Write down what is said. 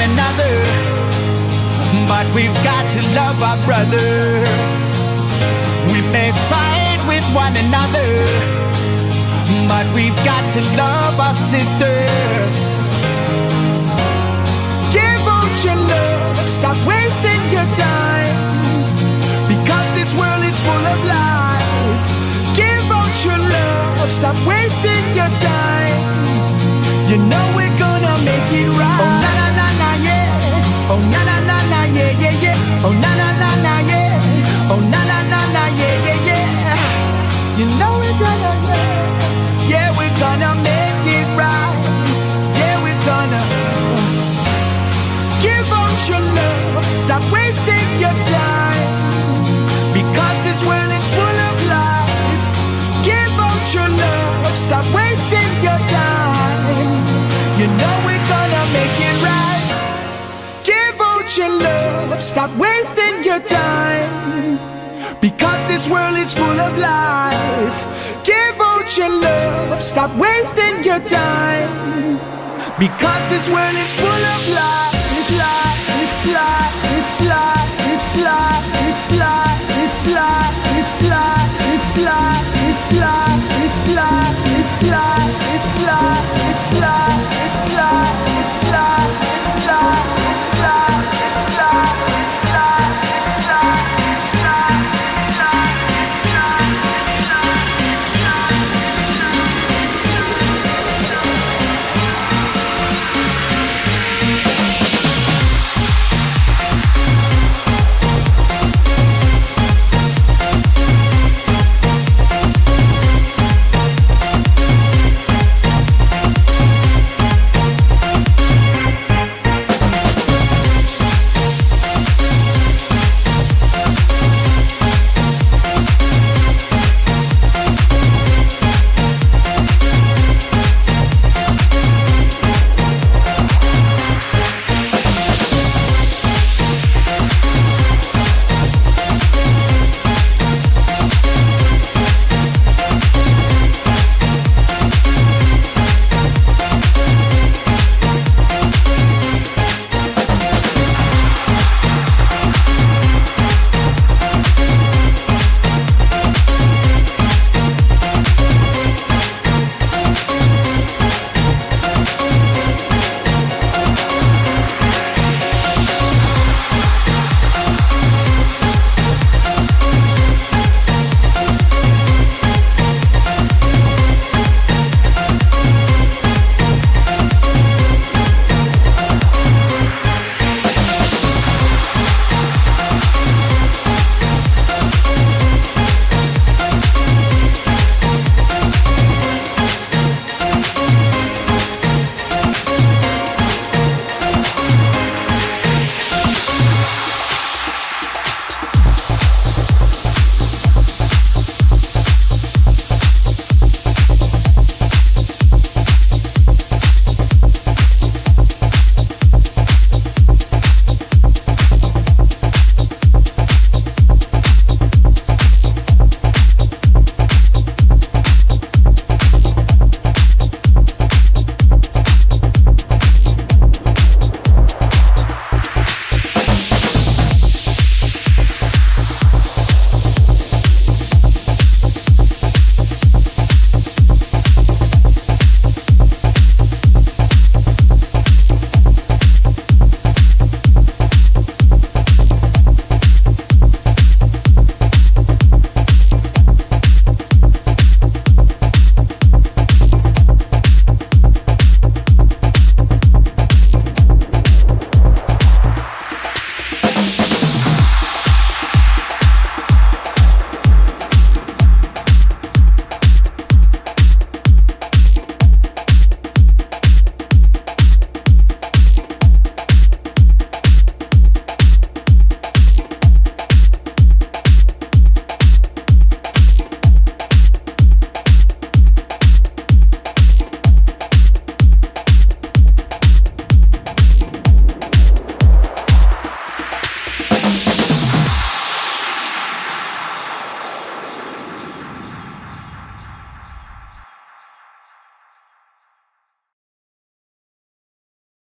another. But we've got to love our brothers. We may fight with one another. But we've got to love our sisters. Give out your love, stop wasting your time. Because this world is full of lies. Give out your love, stop wasting your time. Stop wasting your time. You know we're gonna make it right. Give out your love. Stop wasting your time. Because this world is full of life. Give out your love. Stop wasting your time. Because this world is full of life. Life, life, life, life, life.